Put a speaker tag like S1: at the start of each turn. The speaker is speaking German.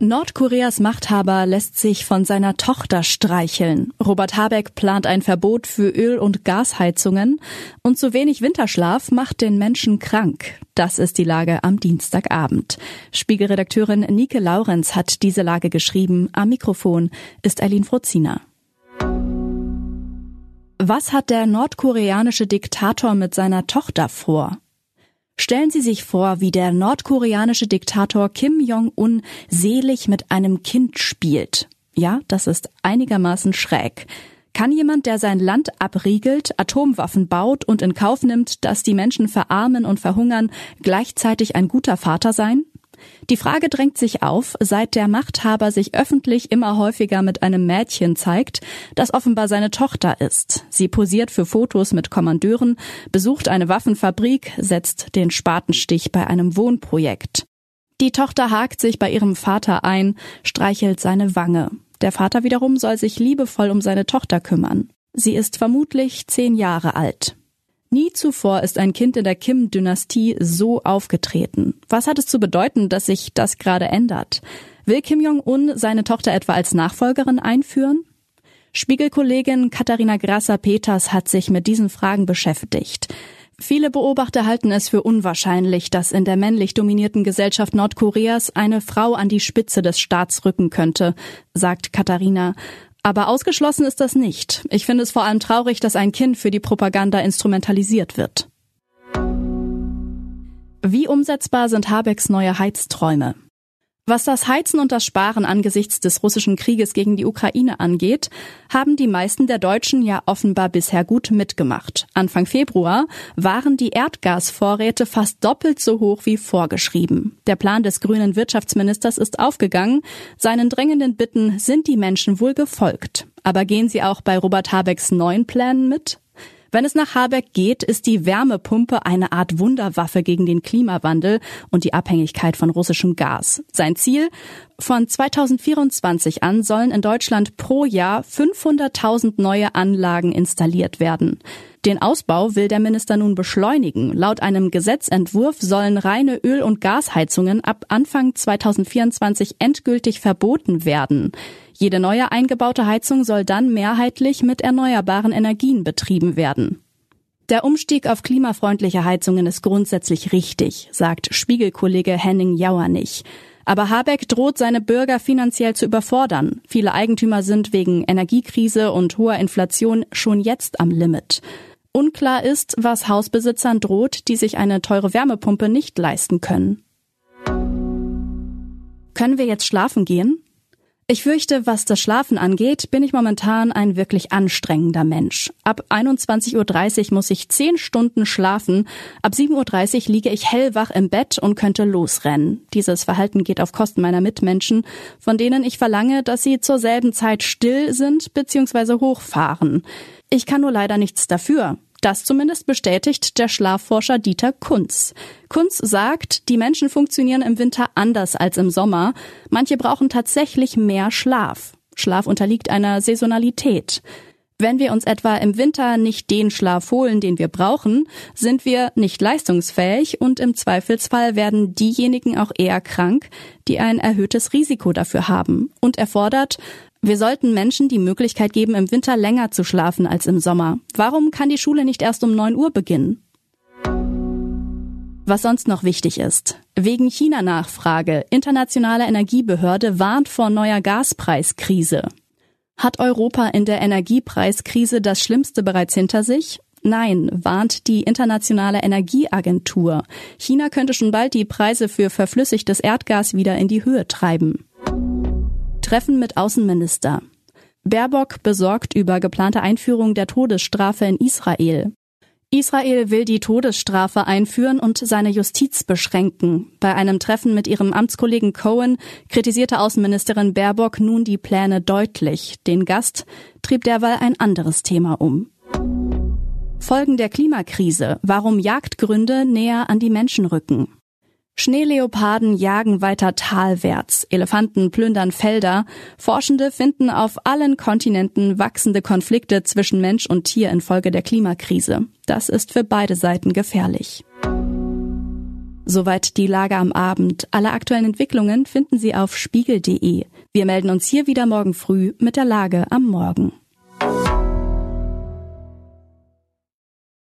S1: Nordkoreas Machthaber lässt sich von seiner Tochter streicheln. Robert Habeck plant ein Verbot für Öl- und Gasheizungen und zu wenig Winterschlaf macht den Menschen krank. Das ist die Lage am Dienstagabend. Spiegelredakteurin Nike Laurenz hat diese Lage geschrieben. Am Mikrofon ist Eileen Frozina. Was hat der nordkoreanische Diktator mit seiner Tochter vor? Stellen Sie sich vor, wie der nordkoreanische Diktator Kim Jong-un selig mit einem Kind spielt. Ja, das ist einigermaßen schräg. Kann jemand, der sein Land abriegelt, Atomwaffen baut und in Kauf nimmt, dass die Menschen verarmen und verhungern, gleichzeitig ein guter Vater sein? Die Frage drängt sich auf, seit der Machthaber sich öffentlich immer häufiger mit einem Mädchen zeigt, das offenbar seine Tochter ist. Sie posiert für Fotos mit Kommandeuren, besucht eine Waffenfabrik, setzt den Spatenstich bei einem Wohnprojekt. Die Tochter hakt sich bei ihrem Vater ein, streichelt seine Wange. Der Vater wiederum soll sich liebevoll um seine Tochter kümmern. Sie ist vermutlich zehn Jahre alt. Nie zuvor ist ein Kind in der Kim-Dynastie so aufgetreten. Was hat es zu bedeuten, dass sich das gerade ändert? Will Kim Jong-un seine Tochter etwa als Nachfolgerin einführen? Spiegelkollegin Katharina Grasser-Peters hat sich mit diesen Fragen beschäftigt. Viele Beobachter halten es für unwahrscheinlich, dass in der männlich dominierten Gesellschaft Nordkoreas eine Frau an die Spitze des Staats rücken könnte, sagt Katharina. Aber ausgeschlossen ist das nicht. Ich finde es vor allem traurig, dass ein Kind für die Propaganda instrumentalisiert wird. Wie umsetzbar sind Habecks neue Heizträume? Was das Heizen und das Sparen angesichts des russischen Krieges gegen die Ukraine angeht, haben die meisten der Deutschen ja offenbar bisher gut mitgemacht. Anfang Februar waren die Erdgasvorräte fast doppelt so hoch wie vorgeschrieben. Der Plan des grünen Wirtschaftsministers ist aufgegangen. Seinen drängenden Bitten sind die Menschen wohl gefolgt. Aber gehen sie auch bei Robert Habecks neuen Plänen mit? Wenn es nach Habeck geht, ist die Wärmepumpe eine Art Wunderwaffe gegen den Klimawandel und die Abhängigkeit von russischem Gas. Sein Ziel? Von 2024 an sollen in Deutschland pro Jahr 500.000 neue Anlagen installiert werden. Den Ausbau will der Minister nun beschleunigen. Laut einem Gesetzentwurf sollen reine Öl- und Gasheizungen ab Anfang 2024 endgültig verboten werden. Jede neue eingebaute Heizung soll dann mehrheitlich mit erneuerbaren Energien betrieben werden. Der Umstieg auf klimafreundliche Heizungen ist grundsätzlich richtig, sagt Spiegelkollege Henning Jauernich. Aber Habeck droht seine Bürger finanziell zu überfordern. Viele Eigentümer sind wegen Energiekrise und hoher Inflation schon jetzt am Limit. Unklar ist, was Hausbesitzern droht, die sich eine teure Wärmepumpe nicht leisten können. Können wir jetzt schlafen gehen? Ich fürchte, was das Schlafen angeht, bin ich momentan ein wirklich anstrengender Mensch. Ab 21.30 Uhr muss ich 10 Stunden schlafen, ab 7.30 Uhr liege ich hellwach im Bett und könnte losrennen. Dieses Verhalten geht auf Kosten meiner Mitmenschen, von denen ich verlange, dass sie zur selben Zeit still sind bzw. hochfahren. Ich kann nur leider nichts dafür. Das zumindest bestätigt der Schlafforscher Dieter Kunz. Kunz sagt, die Menschen funktionieren im Winter anders als im Sommer. Manche brauchen tatsächlich mehr Schlaf. Schlaf unterliegt einer Saisonalität. Wenn wir uns etwa im Winter nicht den Schlaf holen, den wir brauchen, sind wir nicht leistungsfähig und im Zweifelsfall werden diejenigen auch eher krank, die ein erhöhtes Risiko dafür haben und erfordert wir sollten Menschen die Möglichkeit geben, im Winter länger zu schlafen als im Sommer. Warum kann die Schule nicht erst um 9 Uhr beginnen? Was sonst noch wichtig ist. Wegen China-Nachfrage. Internationale Energiebehörde warnt vor neuer Gaspreiskrise. Hat Europa in der Energiepreiskrise das Schlimmste bereits hinter sich? Nein, warnt die Internationale Energieagentur. China könnte schon bald die Preise für verflüssigtes Erdgas wieder in die Höhe treiben. Treffen mit Außenminister. Baerbock besorgt über geplante Einführung der Todesstrafe in Israel. Israel will die Todesstrafe einführen und seine Justiz beschränken. Bei einem Treffen mit ihrem Amtskollegen Cohen kritisierte Außenministerin Baerbock nun die Pläne deutlich. Den Gast trieb derweil ein anderes Thema um. Folgen der Klimakrise, warum Jagdgründe näher an die Menschen rücken. Schneeleoparden jagen weiter talwärts, Elefanten plündern Felder, Forschende finden auf allen Kontinenten wachsende Konflikte zwischen Mensch und Tier infolge der Klimakrise. Das ist für beide Seiten gefährlich. Soweit die Lage am Abend. Alle aktuellen Entwicklungen finden Sie auf spiegel.de. Wir melden uns hier wieder morgen früh mit der Lage am Morgen.